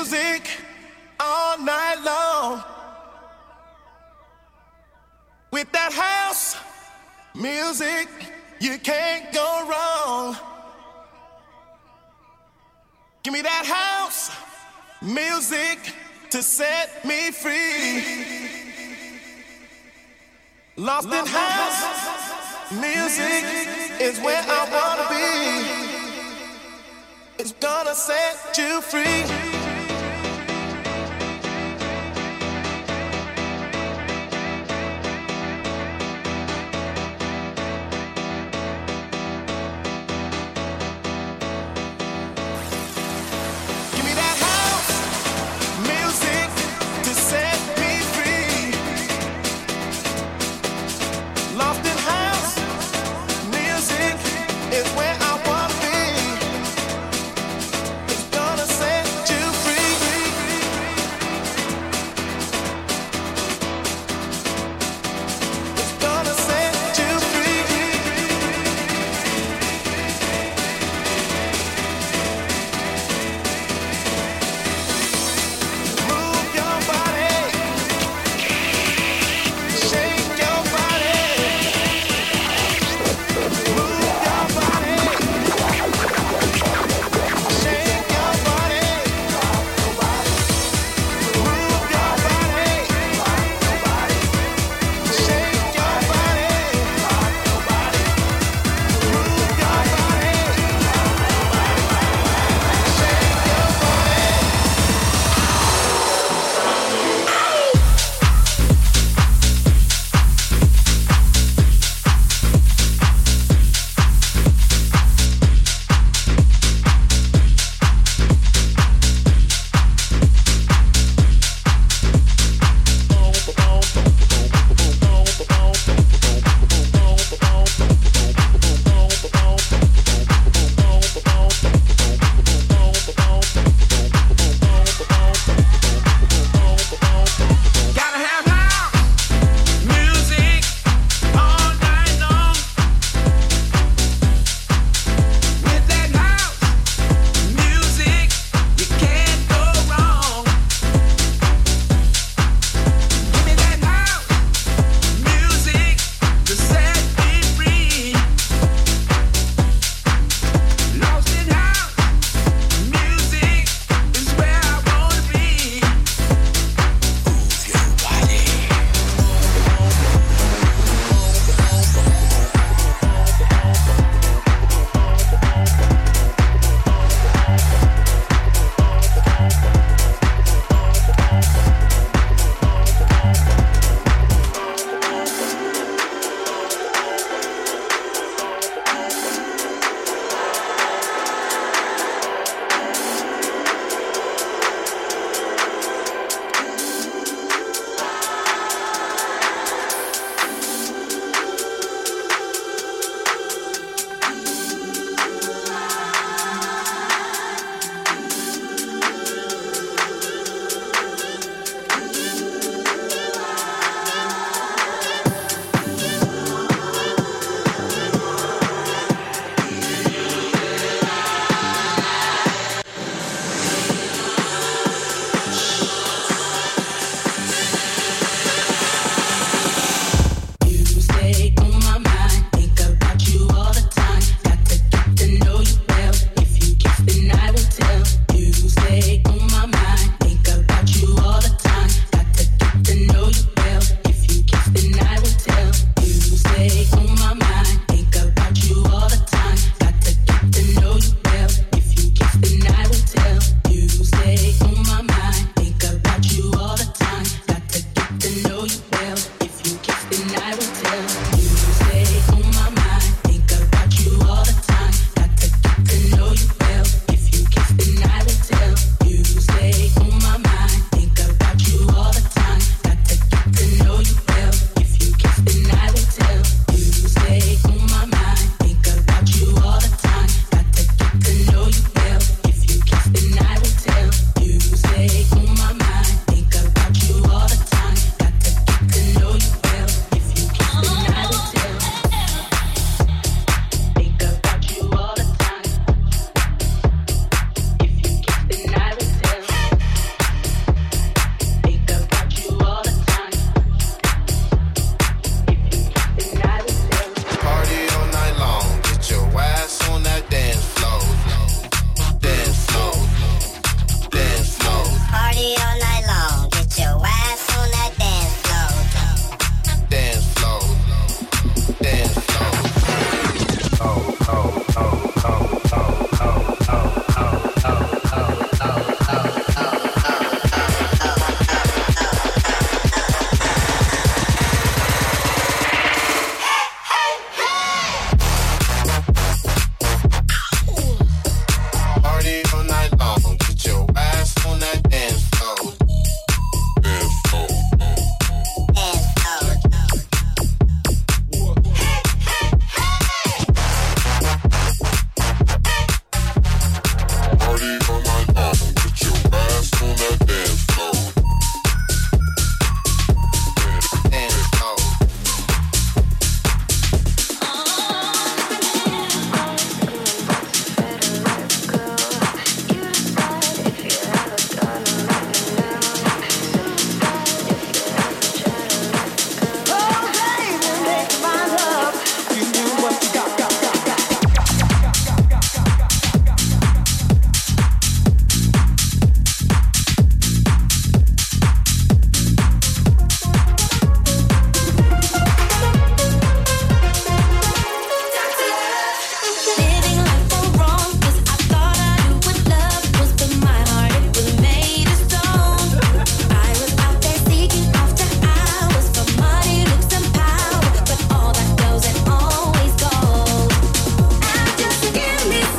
Music all night long. With that house music, you can't go wrong. Give me that house music to set me free. Lost in house music is where I wanna be. It's gonna set you free.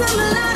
some love.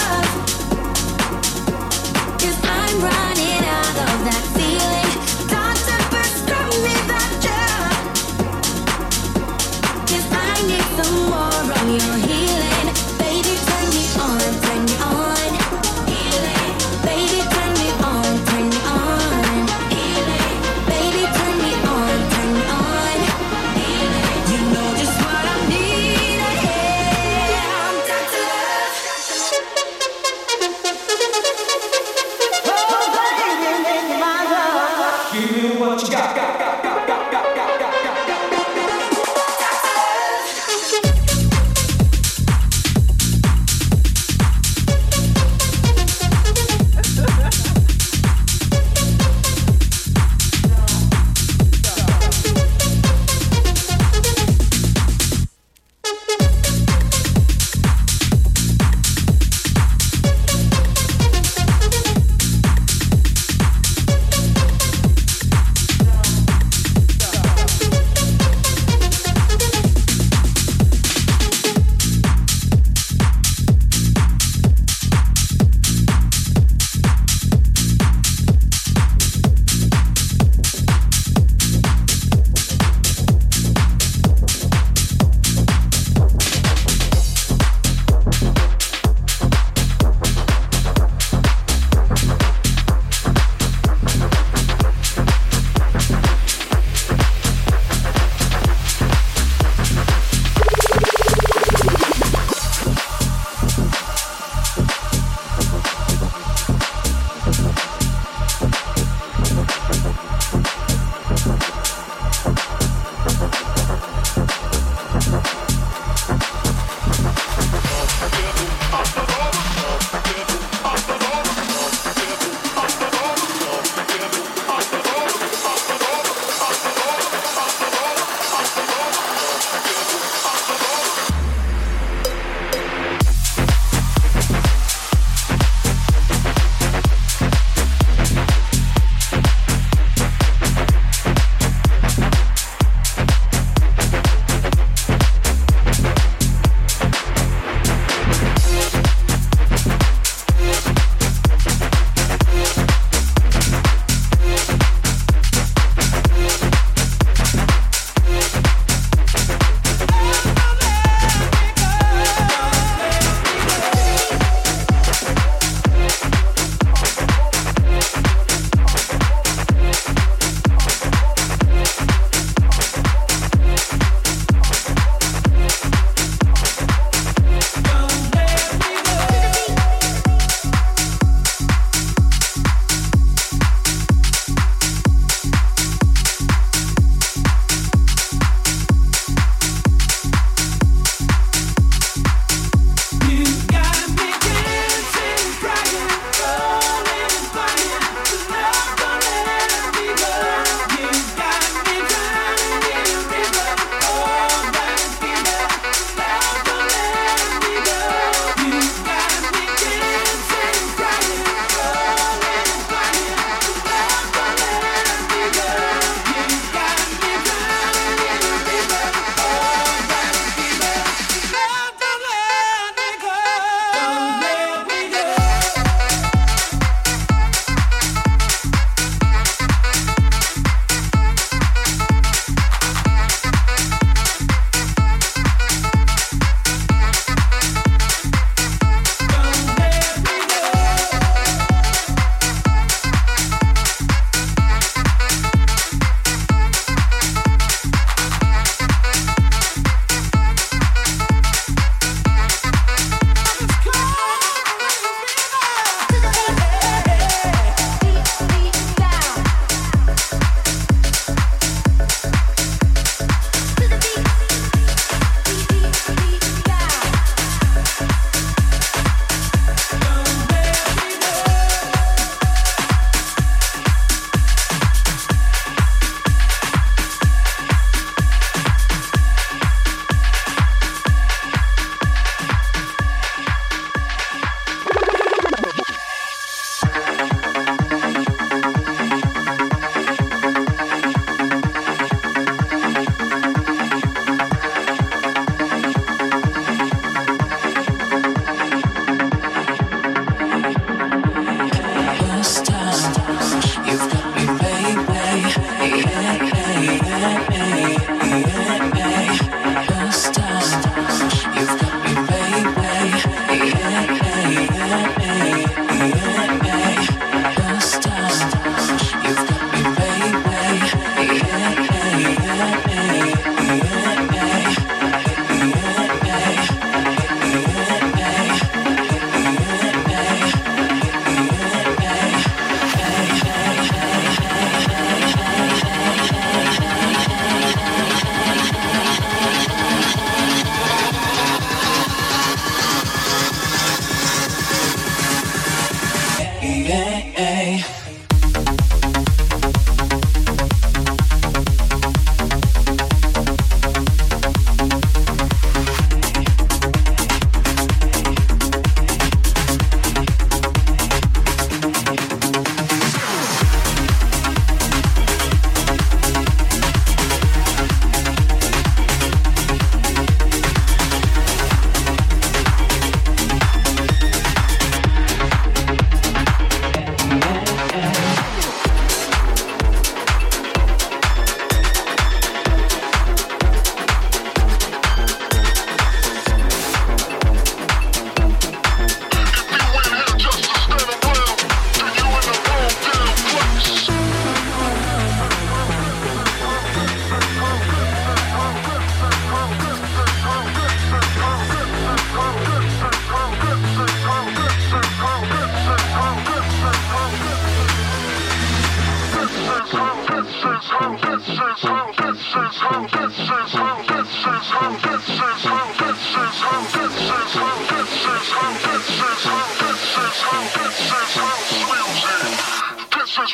That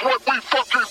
walk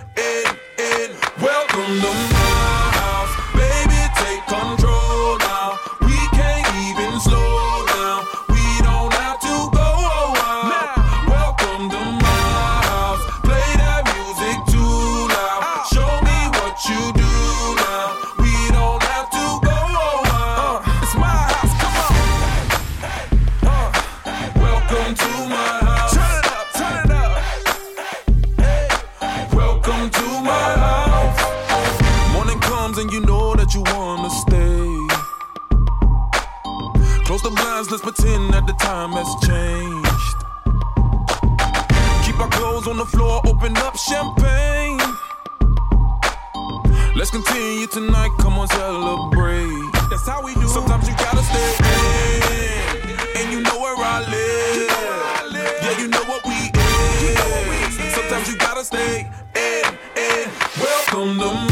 dum dum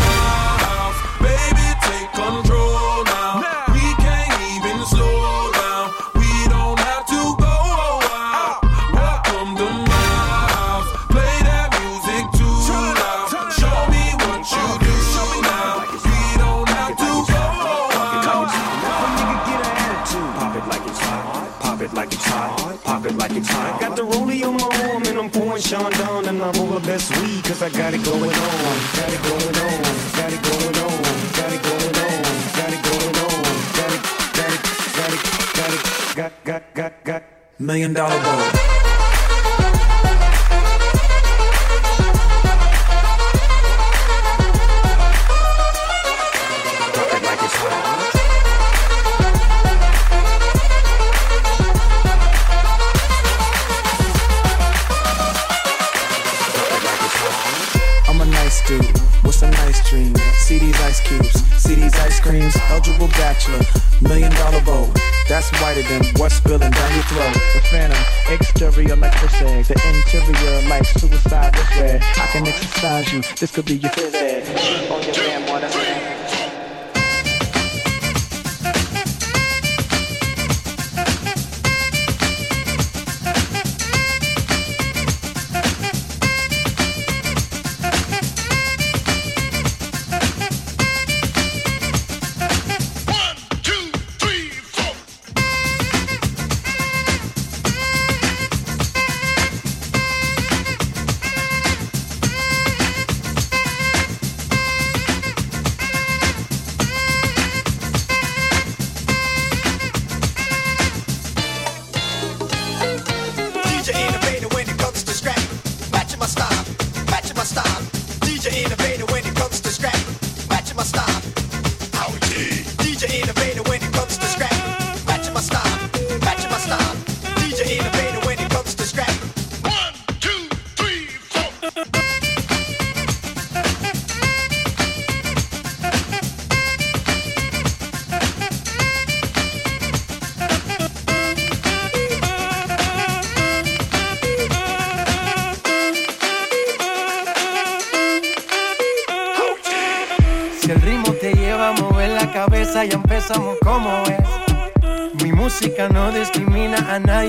This could be your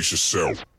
brace yourself.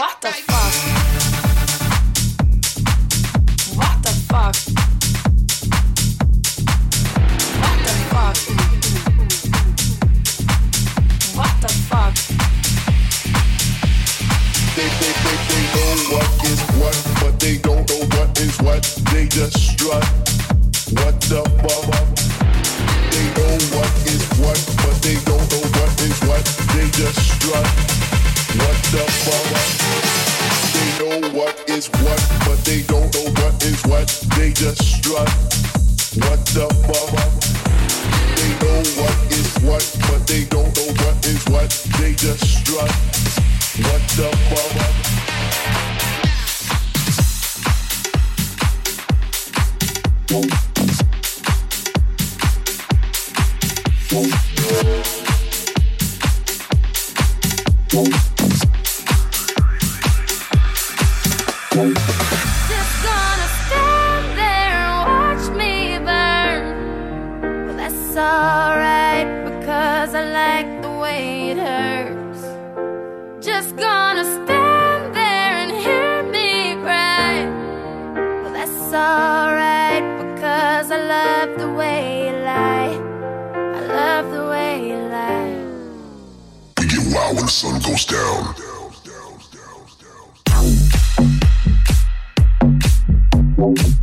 What the fuck? Para la muñeca, por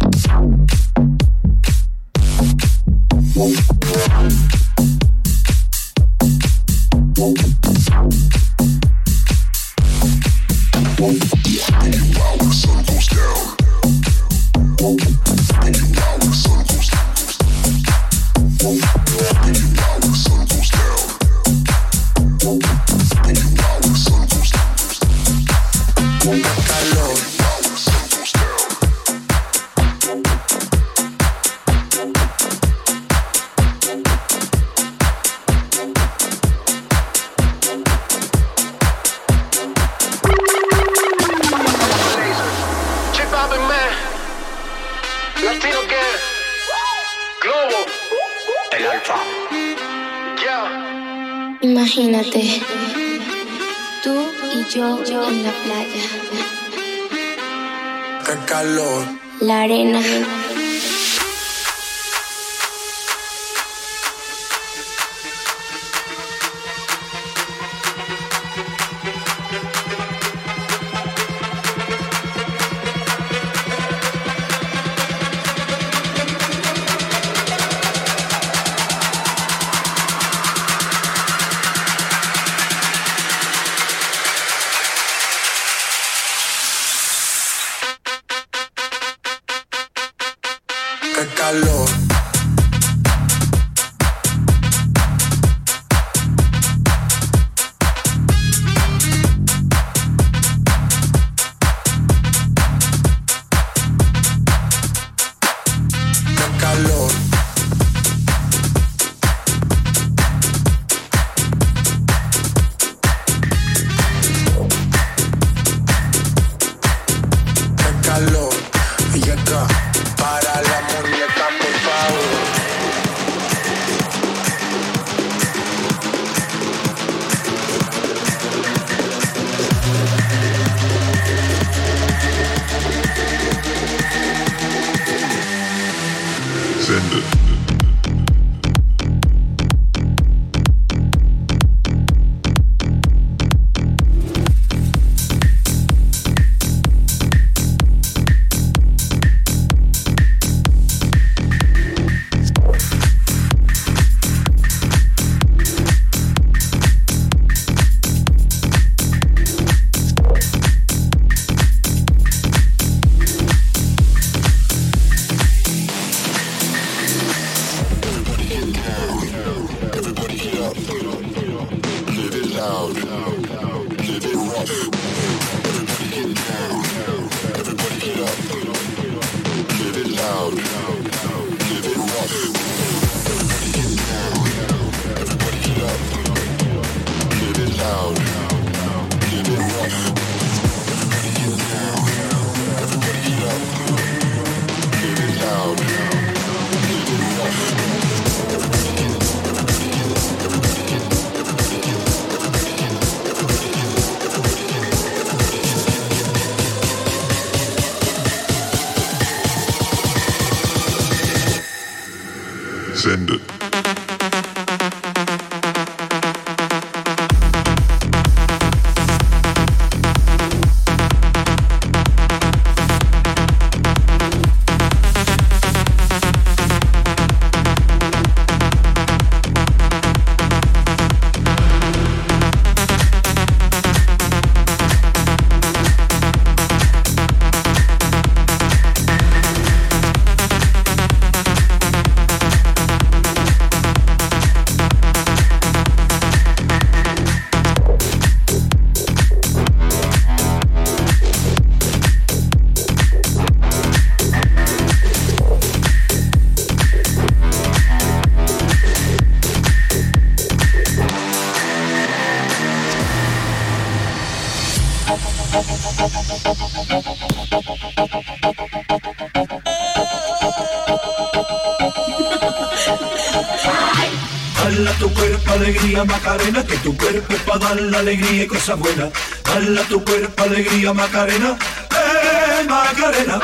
cuerpo es para dar la alegría y cosas buenas. Dala tu cuerpo alegría Macarena, eh Macarena.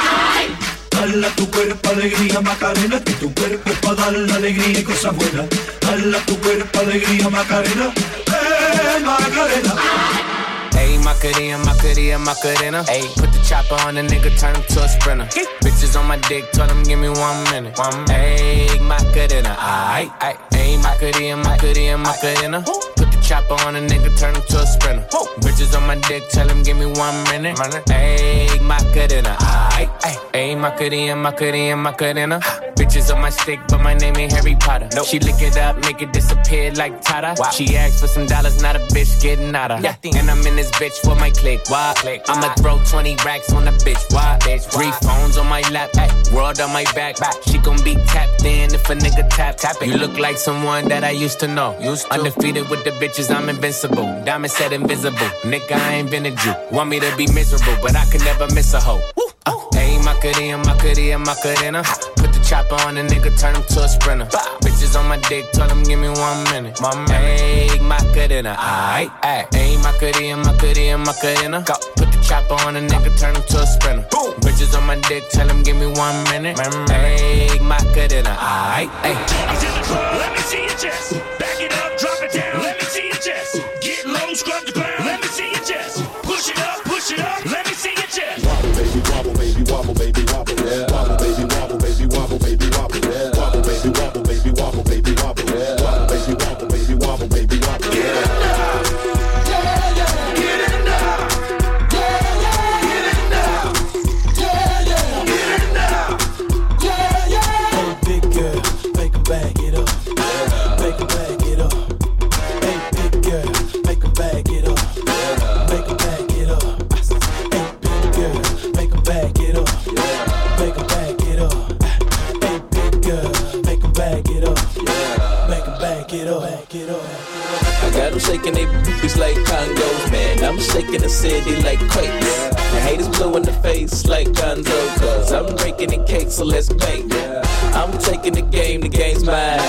Dala tu cuerpo alegría Macarena, que tu cuerpo es para dar la alegría y cosas buenas. Dala tu cuerpo alegría Macarena, eh Macarena. Ayy, Macarena, Macarena, Macarena. Ayy, put the chopper on the nigga, turn him to a sprinter. Bitches on my dick, tell him give me one minute. One Ayy, Macarena, aight. Ayy, Macarena, Macarena, Macarena. The chopper on a nigga, turn him to a sprinter. Bitches on my dick, tell him give me one minute. Ayy, Macarena, aight, aight. Ayy, Macarena, Macarena, Macarena. Bitches on my stick, but my name ain't Harry Potter. Nope. She lick it up, make it disappear like Tata. Wow. She asked for some dollars, not a bitch getting out of. Yeah. And I'm in this bitch for my click. Why? Click. I'ma throw 20 racks on the bitch. Why? Bitch. Three phones on my lap, ay, world on my back. back. She gon' be tapped in if a nigga tap. tap it. You look like someone that I used to know. Used to. Undefeated with the bitches, I'm invincible. Diamond said invisible. Nigga, I ain't been a Jew. Want me to be miserable, but I can never miss a hoe. Uh, ayy, Macarena, Macarena, Macarena. Put the chopper on a nigga, turn him to a sprinter. Bitches on my dick, tell him give me one minute. My ayy, Macarena, aight, aight. Ayy, Macarena, Macarena, Macarena. Go. Put the chopper on a nigga, turn him to a sprinter. Boom. Bitches on my dick, tell him give me one minute. Ayy, Macarena, aight, aight. Let me see your chest. Back it up, drop it down. Let me see your chest. Get low, scrub the ground. Shaking their boobies like Congos, man. I'm shaking the city like quakes. The haters blue in the face like Gonzo, cause I'm breaking the cake, so let's bake. I'm taking the game, the game's mine.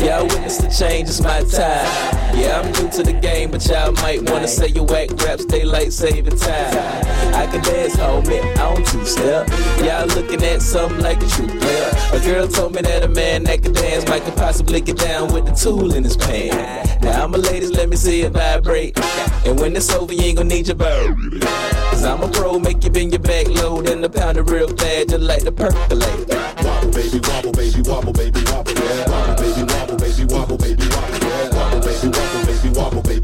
Y'all witness the change, it's my time. Yeah, I'm new to the game, but y'all might wanna say your whack raps, daylight saving time. I can dance, homie, I don't two step. Y'all looking at something like a true player. A girl told me that a man that can dance might could possibly get down with the tool in his pants. Now, I'm a ladies, let me see it vibrate. And when it's over, you ain't gonna need your bird. Cause I'm a pro, make you bend your back low, then the pound it real fast, just like the percolate. Wobble, baby, wobble, baby, wobble, baby, wobble, yeah. Wobble, baby, wobble, baby, wobble, baby, wobble, yeah. Wobble, baby, wobble, baby, wobble, baby,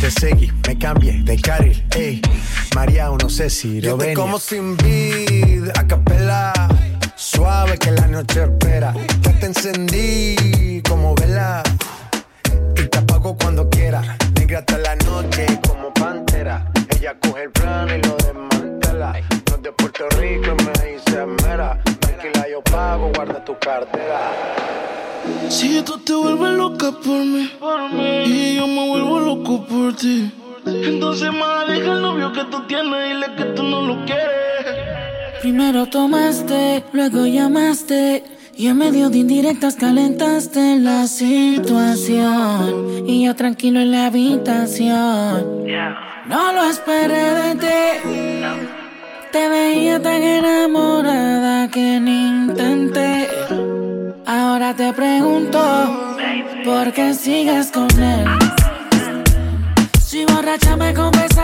Te seguí, me cambié de carril, ey. María, no sé si lo ven. como sin vid, a capela. Suave que la noche espera. Ya te encendí como vela. Y te apago cuando quiera. Negra hasta la noche como pantera. Ella coge el plano y lo desmantela. No es de Puerto Rico y me dice mera. Tranquila, yo pago, guarda tu cartera. Si tú te vuelves loca por mí, por y yo me vuelvo loco por ti, entonces más deja el novio que tú tienes y le que tú no lo quieres. Primero tomaste, luego llamaste. Y en medio de indirectas calentaste la situación. Y yo tranquilo en la habitación. No lo esperé de ti. Te veía tan enamorada que ni intenté. Ahora te pregunto, ¿por qué sigues con él? Si borracha me convences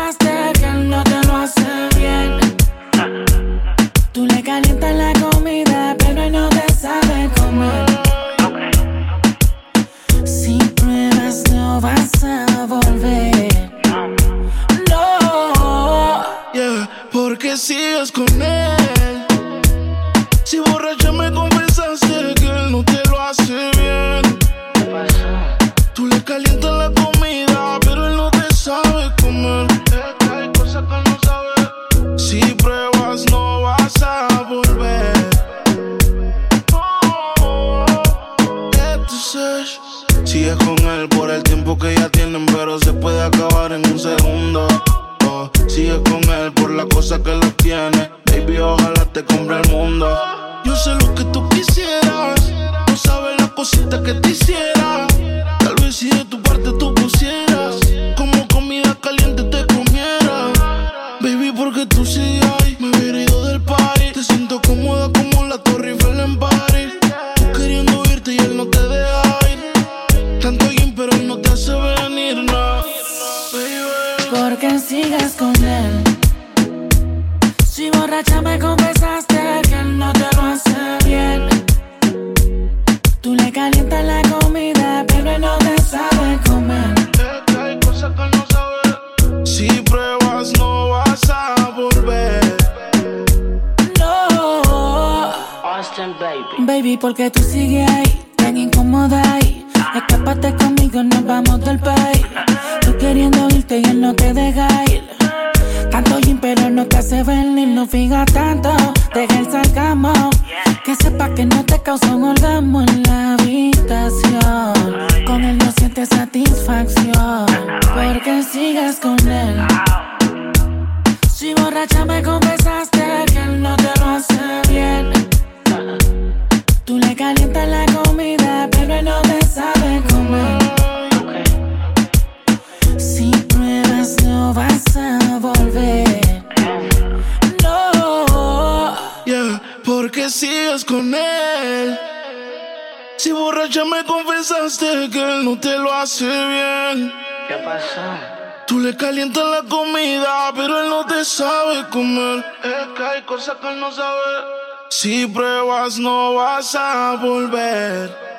borracha me confesaste que no te lo hace bien. Tú le calientas la comida, pero no te sabe comer. Que hay cosas que no sabes. Si pruebas, no vas a volver. No. Austin, baby. Baby, porque tú sigues ahí fijas tanto. Si pruebas no vas a volver.